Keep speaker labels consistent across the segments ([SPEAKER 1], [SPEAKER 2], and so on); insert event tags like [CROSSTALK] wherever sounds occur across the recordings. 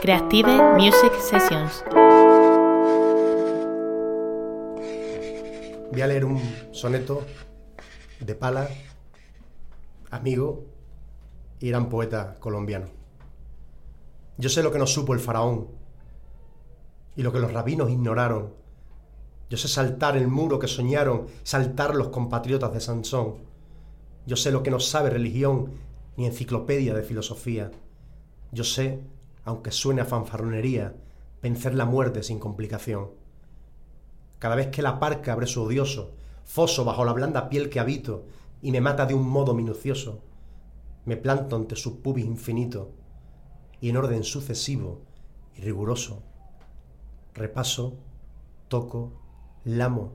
[SPEAKER 1] Creative Music Sessions.
[SPEAKER 2] Voy a leer un soneto de Pala, amigo y gran poeta colombiano. Yo sé lo que no supo el faraón y lo que los rabinos ignoraron. Yo sé saltar el muro que soñaron, saltar los compatriotas de Sansón. Yo sé lo que no sabe religión ni enciclopedia de filosofía. Yo sé, aunque suene a fanfarronería, vencer la muerte sin complicación. Cada vez que la parca abre su odioso foso bajo la blanda piel que habito y me mata de un modo minucioso, me planto ante su pubis infinito y en orden sucesivo y riguroso repaso, toco, lamo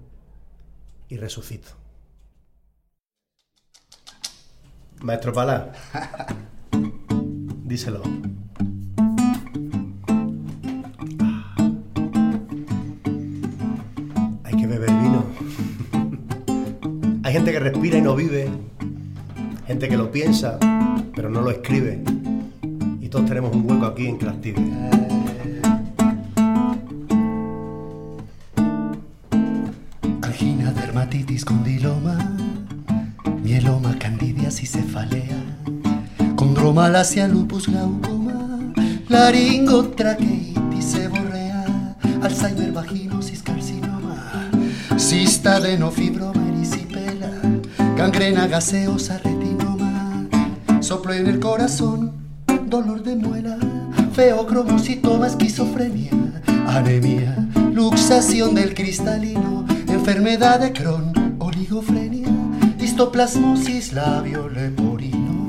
[SPEAKER 2] y resucito. Maestro Pala, [LAUGHS] díselo. Hay que beber vino. Hay gente que respira y no vive. Gente que lo piensa, pero no lo escribe. Y todos tenemos un hueco aquí en Craftive.
[SPEAKER 3] Angina, dermatitis, condiloma, mieloma, candidiasis, cefalea, condromalacia, lupus, glaucoma, laringotraqueitis, seborrea, Alzheimer, vaginosis, carcinoma, cista, fibro erisipela, gangrena gaseosa, retinoma, soplo en el corazón, dolor de muela, feocromocitoma, esquizofrenia, anemia, luxación del cristalino, enfermedad de Crohn, histoplasmosis labio leporino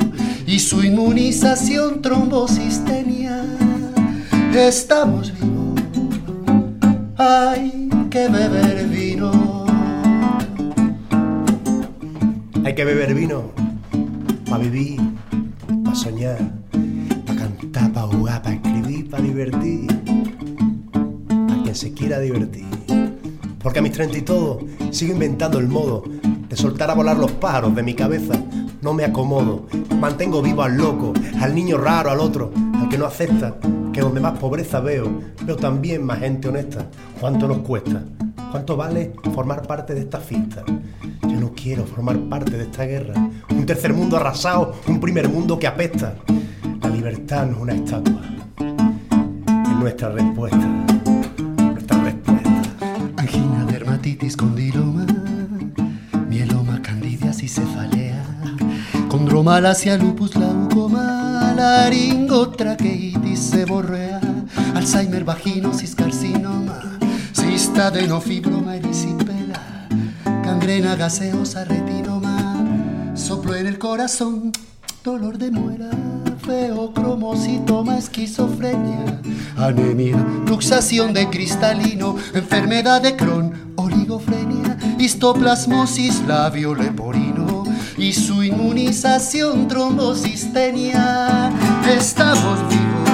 [SPEAKER 3] y su inmunización trombocistenia. Estamos vivos, hay que beber vino.
[SPEAKER 2] Hay que beber vino para vivir, para soñar, para cantar, para jugar, para escribir, para divertir. Para quien se quiera divertir. Porque a mis treinta y todo sigo inventando el modo de soltar a volar los pájaros de mi cabeza. No me acomodo, mantengo vivo al loco, al niño raro, al otro, al que no acepta. Que donde más pobreza veo, veo también más gente honesta. ¿Cuánto nos cuesta? ¿Cuánto vale formar parte de esta fiesta? Yo no quiero formar parte de esta guerra. Un tercer mundo arrasado, un primer mundo que apesta. La libertad no es una estatua. Es nuestra respuesta. Nuestra respuesta.
[SPEAKER 3] Dermatitis, condiloma, mieloma, candidiasis, cefalea, condromalacia, lupus, glaucoma, laringotraqueitis, seborrea, Alzheimer, vaginosis, carcinoma, cista, adenofibroma, erisipela, gangrena gaseosa, retinoma, soplo en el corazón, dolor de muela, feocromocitoma, esquizofrenia, anemia, luxación de cristalino, enfermedad de Crohn, oligofrenia, histoplasmosis labio leporino y su inmunización trombocistenia. Estamos vivos,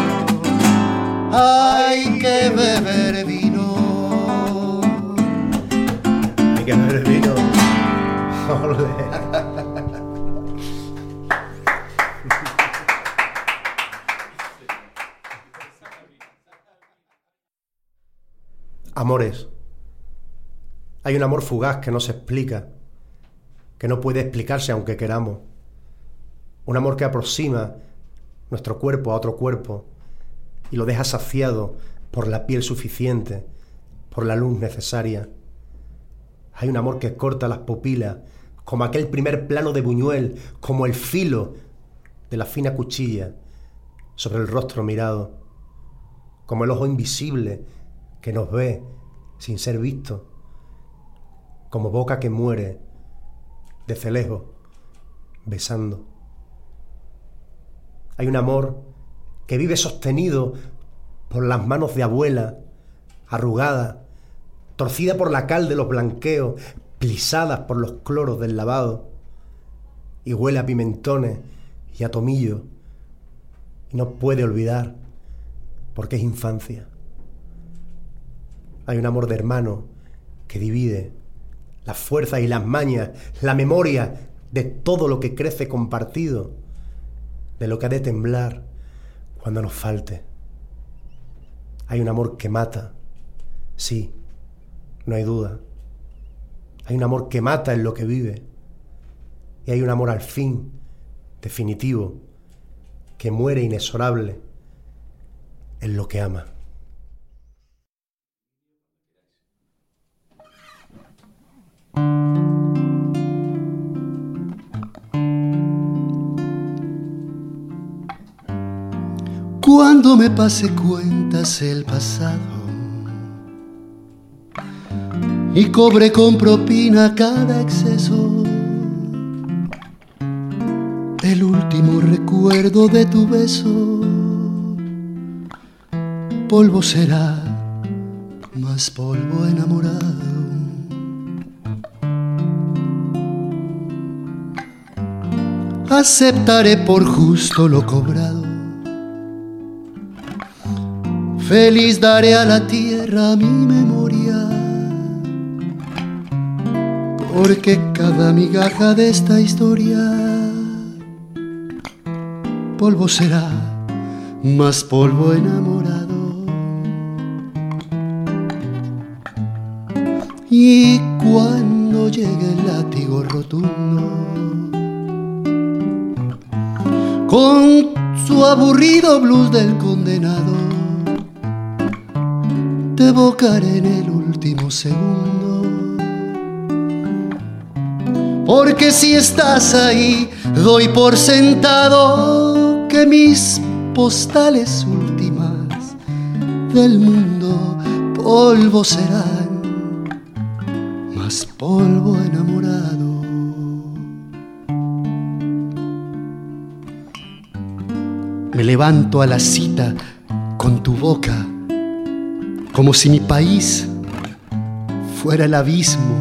[SPEAKER 3] hay que beber vino.
[SPEAKER 2] Hay que beber vino. Amores. Hay un amor fugaz que no se explica, que no puede explicarse aunque queramos. Un amor que aproxima nuestro cuerpo a otro cuerpo y lo deja saciado por la piel suficiente, por la luz necesaria. Hay un amor que corta las pupilas, como aquel primer plano de Buñuel, como el filo de la fina cuchilla sobre el rostro mirado, como el ojo invisible que nos ve sin ser visto, como boca que muere desde lejos, besando. Hay un amor que vive sostenido por las manos de abuela, arrugada, torcida por la cal de los blanqueos, plisadas por los cloros del lavado, y huele a pimentones y a tomillo, y no puede olvidar, porque es infancia. Hay un amor de hermano que divide las fuerzas y las mañas, la memoria de todo lo que crece compartido, de lo que ha de temblar cuando nos falte. Hay un amor que mata, sí, no hay duda. Hay un amor que mata en lo que vive. Y hay un amor al fin, definitivo, que muere inexorable en lo que ama.
[SPEAKER 3] Cuando me pase cuentas el pasado. Y cobre con propina cada exceso, el último recuerdo de tu beso, polvo será, más polvo enamorado. Aceptaré por justo lo cobrado Feliz daré a la tierra mi memoria, porque cada migaja de esta historia polvo será, más polvo enamorado. Y cuando llegue el látigo rotundo, con su aburrido blues del condenado, te evocaré en el último segundo. Porque si estás ahí, doy por sentado que mis postales últimas del mundo polvo serán, más polvo enamorado. Me levanto a la cita con tu boca como si mi país fuera el abismo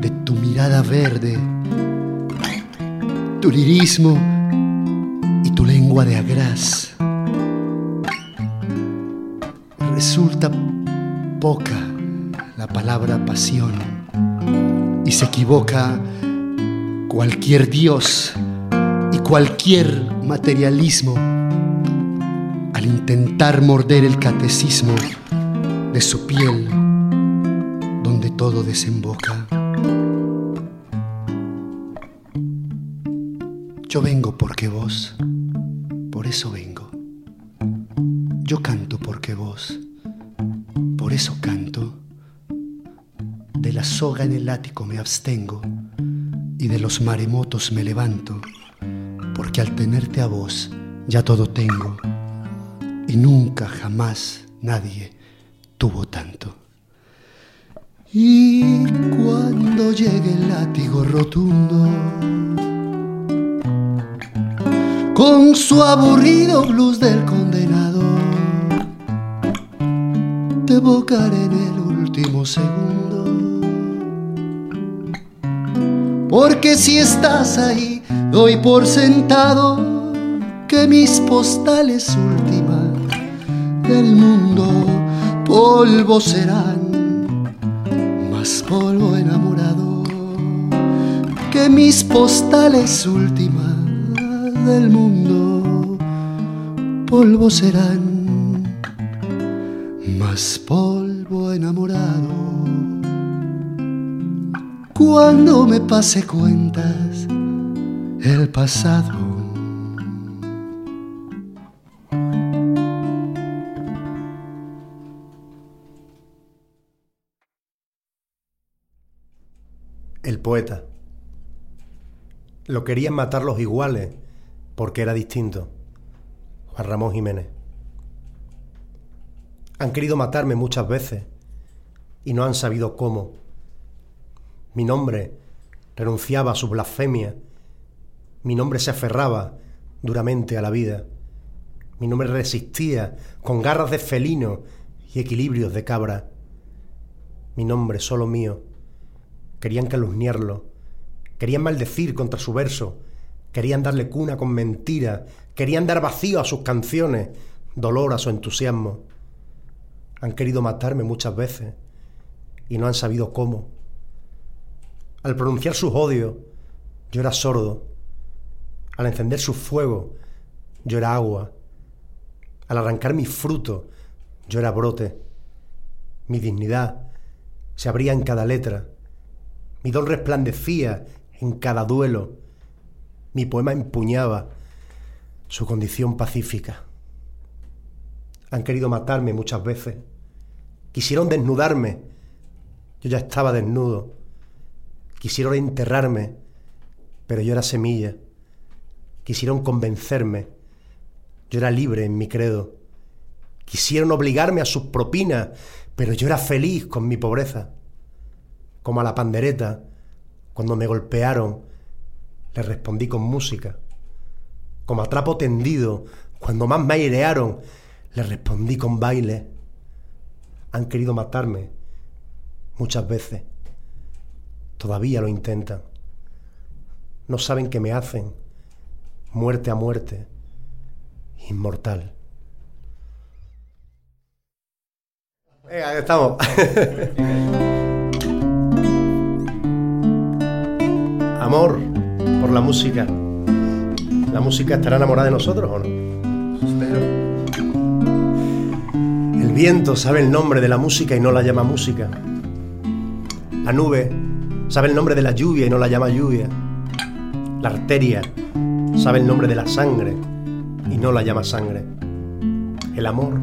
[SPEAKER 3] de tu mirada verde, tu lirismo y tu lengua de agraz. Resulta poca la palabra pasión y se equivoca cualquier dios y cualquier materialismo al intentar morder el catecismo de su piel donde todo desemboca. Yo vengo porque vos, por eso vengo. Yo canto porque vos, por eso canto. De la soga en el ático me abstengo y de los maremotos me levanto, porque al tenerte a vos ya todo tengo y nunca jamás nadie tuvo tanto. Y cuando llegue el látigo rotundo, con su aburrido blues del condenado, te evocaré en el último segundo. Porque si estás ahí, doy por sentado que mis postales últimas del mundo polvo serán, más polvo enamorado que mis postales últimas del mundo, polvo serán, más polvo enamorado. Cuando me pase cuentas el pasado
[SPEAKER 2] poeta. Lo querían matar los iguales porque era distinto. Juan Ramón Jiménez. Han querido matarme muchas veces y no han sabido cómo. Mi nombre renunciaba a su blasfemia. Mi nombre se aferraba duramente a la vida. Mi nombre resistía con garras de felino y equilibrios de cabra. Mi nombre solo mío querían calumniarlo, querían maldecir contra su verso, querían darle cuna con mentira, querían dar vacío a sus canciones, dolor a su entusiasmo. Han querido matarme muchas veces y no han sabido cómo. Al pronunciar sus odios, yo era sordo. Al encender su fuego, yo era agua. Al arrancar mi fruto, yo era brote. Mi dignidad se abría en cada letra. Mi don resplandecía en cada duelo. Mi poema empuñaba su condición pacífica. Han querido matarme muchas veces. Quisieron desnudarme. Yo ya estaba desnudo. Quisieron enterrarme, pero yo era semilla. Quisieron convencerme. Yo era libre en mi credo. Quisieron obligarme a sus propinas, pero yo era feliz con mi pobreza. Como a la pandereta, cuando me golpearon, le respondí con música. Como a trapo tendido, cuando más me airearon, le respondí con baile. Han querido matarme muchas veces. Todavía lo intentan. No saben que me hacen muerte a muerte, inmortal. Eh, ahí estamos. [LAUGHS] Amor por la música. ¿La música estará enamorada de nosotros o no? Espero. El viento sabe el nombre de la música y no la llama música. La nube sabe el nombre de la lluvia y no la llama lluvia. La arteria sabe el nombre de la sangre y no la llama sangre. El amor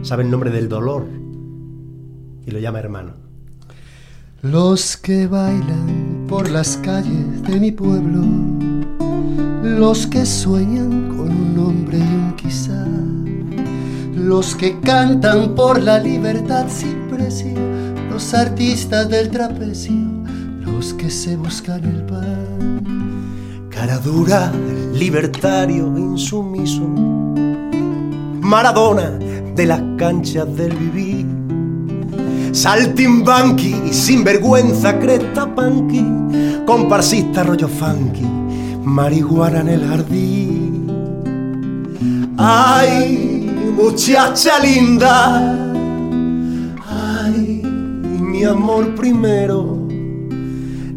[SPEAKER 2] sabe el nombre del dolor y lo llama hermano.
[SPEAKER 3] Los que bailan por las calles de mi pueblo, los que sueñan con un nombre y un quizá, los que cantan por la libertad sin precio, los artistas del trapecio, los que se buscan el pan.
[SPEAKER 2] Cara dura, libertario, insumiso, Maradona de las canchas del vivir Saltimbanqui, sinvergüenza, cresta punky, comparsista rollo funky, marihuana en el jardín. Ay, muchacha linda, ay, mi amor primero.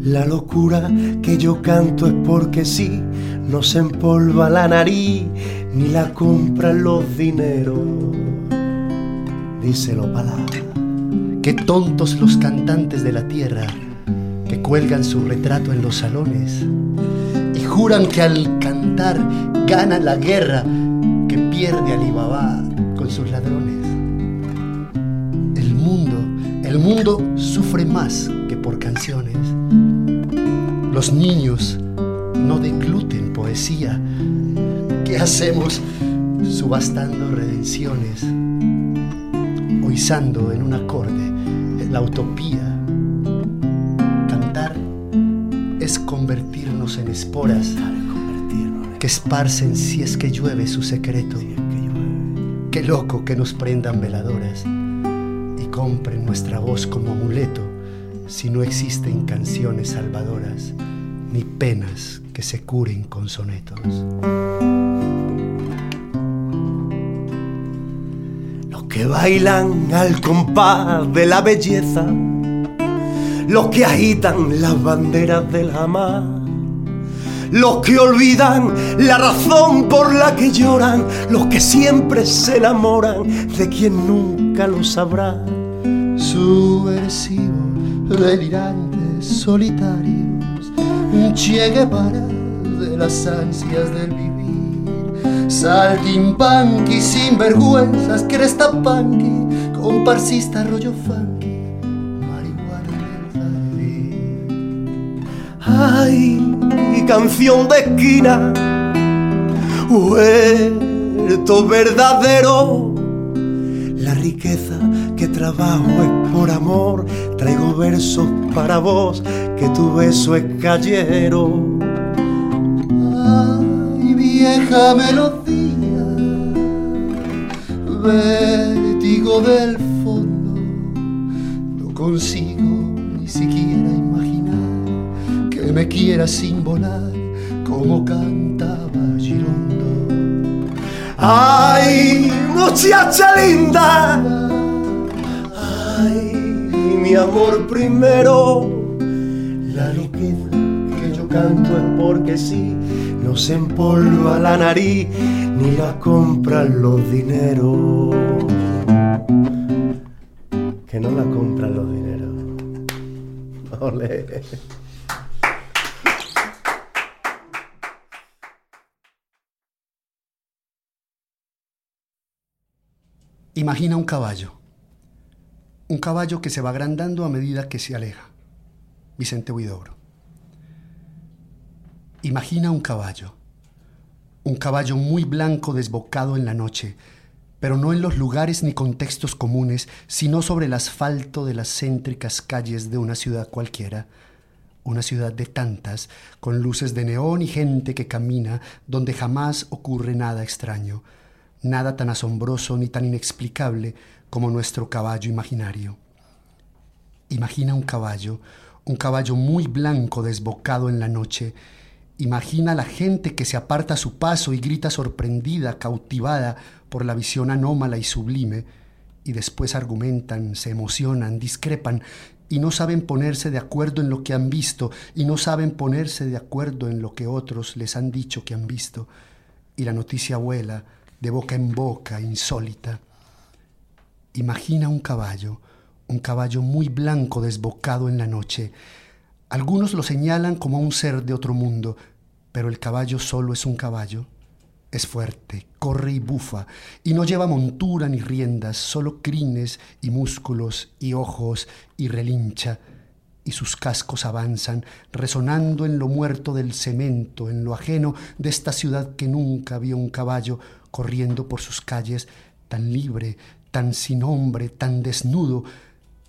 [SPEAKER 2] La locura que yo canto es porque sí, no se empolva la nariz, ni la compran los dineros. Díselo palabra.
[SPEAKER 3] Qué tontos los cantantes de la tierra que cuelgan su retrato en los salones y juran que al cantar gana la guerra que pierde Alibaba con sus ladrones. El mundo, el mundo sufre más que por canciones. Los niños no degluten poesía. ¿Qué hacemos subastando redenciones? O izando en un acorde la utopía. Cantar es convertirnos en esporas que esparcen si es que llueve su secreto. Qué loco que nos prendan veladoras y compren nuestra voz como amuleto si no existen canciones salvadoras ni penas que se curen con sonetos.
[SPEAKER 2] Bailan al compás de la belleza, los que agitan las banderas del jamás, los que olvidan la razón por la que lloran, los que siempre se enamoran de quien nunca lo sabrá.
[SPEAKER 3] Subversivos, delirantes, solitarios, un Che Guevara de las ansias del vivir Saltimbanqui, sinvergüenzas, cresta punky, comparsista rollo funky, marihuana en
[SPEAKER 2] el Ay, canción de esquina, huerto verdadero. La riqueza que trabajo es por amor, traigo versos para vos, que tu beso es callero
[SPEAKER 3] vieja melodía, vértigo del fondo, no consigo ni siquiera imaginar que me quiera sin volar como cantaba Girondo.
[SPEAKER 2] ¡Ay, muchacha linda! Ay, mi amor primero, la riqueza que yo canto es porque sí, no se empolva la nariz ni la compran los dineros. Que no la compran los dineros. [LAUGHS] Ole.
[SPEAKER 3] Imagina un caballo. Un caballo que se va agrandando a medida que se aleja. Vicente Huidobro. Imagina un caballo. Un caballo muy blanco desbocado en la noche, pero no en los lugares ni contextos comunes, sino sobre el asfalto de las céntricas calles de una ciudad cualquiera. Una ciudad de tantas, con luces de neón y gente que camina donde jamás ocurre nada extraño nada tan asombroso ni tan inexplicable como nuestro caballo imaginario. Imagina un caballo, un caballo muy blanco desbocado en la noche. Imagina la gente que se aparta a su paso y grita sorprendida, cautivada por la visión anómala y sublime, y después argumentan, se emocionan, discrepan, y no saben ponerse de acuerdo en lo que han visto, y no saben ponerse de acuerdo en lo que otros les han dicho que han visto. Y la noticia vuela, de boca en boca, insólita. Imagina un caballo, un caballo muy blanco desbocado en la noche. Algunos lo señalan como un ser de otro mundo, pero el caballo solo es un caballo. Es fuerte, corre y bufa, y no lleva montura ni riendas, solo crines y músculos y ojos, y relincha, y sus cascos avanzan, resonando en lo muerto del cemento, en lo ajeno de esta ciudad que nunca vio un caballo, corriendo por sus calles, tan libre, tan sin hombre, tan desnudo,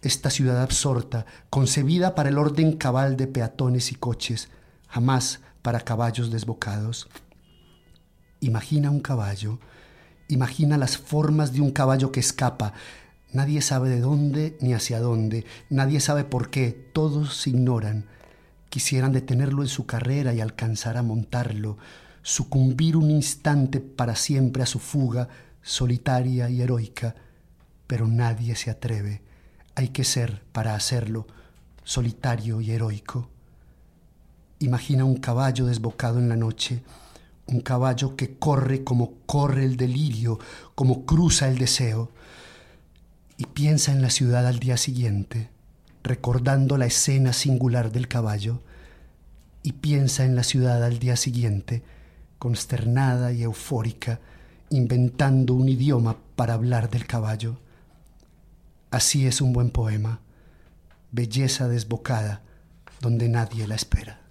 [SPEAKER 3] esta ciudad absorta, concebida para el orden cabal de peatones y coches, jamás para caballos desbocados. Imagina un caballo, imagina las formas de un caballo que escapa. Nadie sabe de dónde ni hacia dónde, nadie sabe por qué, todos ignoran. Quisieran detenerlo en su carrera y alcanzar a montarlo, sucumbir un instante para siempre a su fuga solitaria y heroica, pero nadie se atreve. Hay que ser, para hacerlo, solitario y heroico. Imagina un caballo desbocado en la noche, un caballo que corre como corre el delirio, como cruza el deseo, y piensa en la ciudad al día siguiente, recordando la escena singular del caballo, y piensa en la ciudad al día siguiente, consternada y eufórica, inventando un idioma para hablar del caballo. Así es un buen poema, belleza desbocada donde nadie la espera.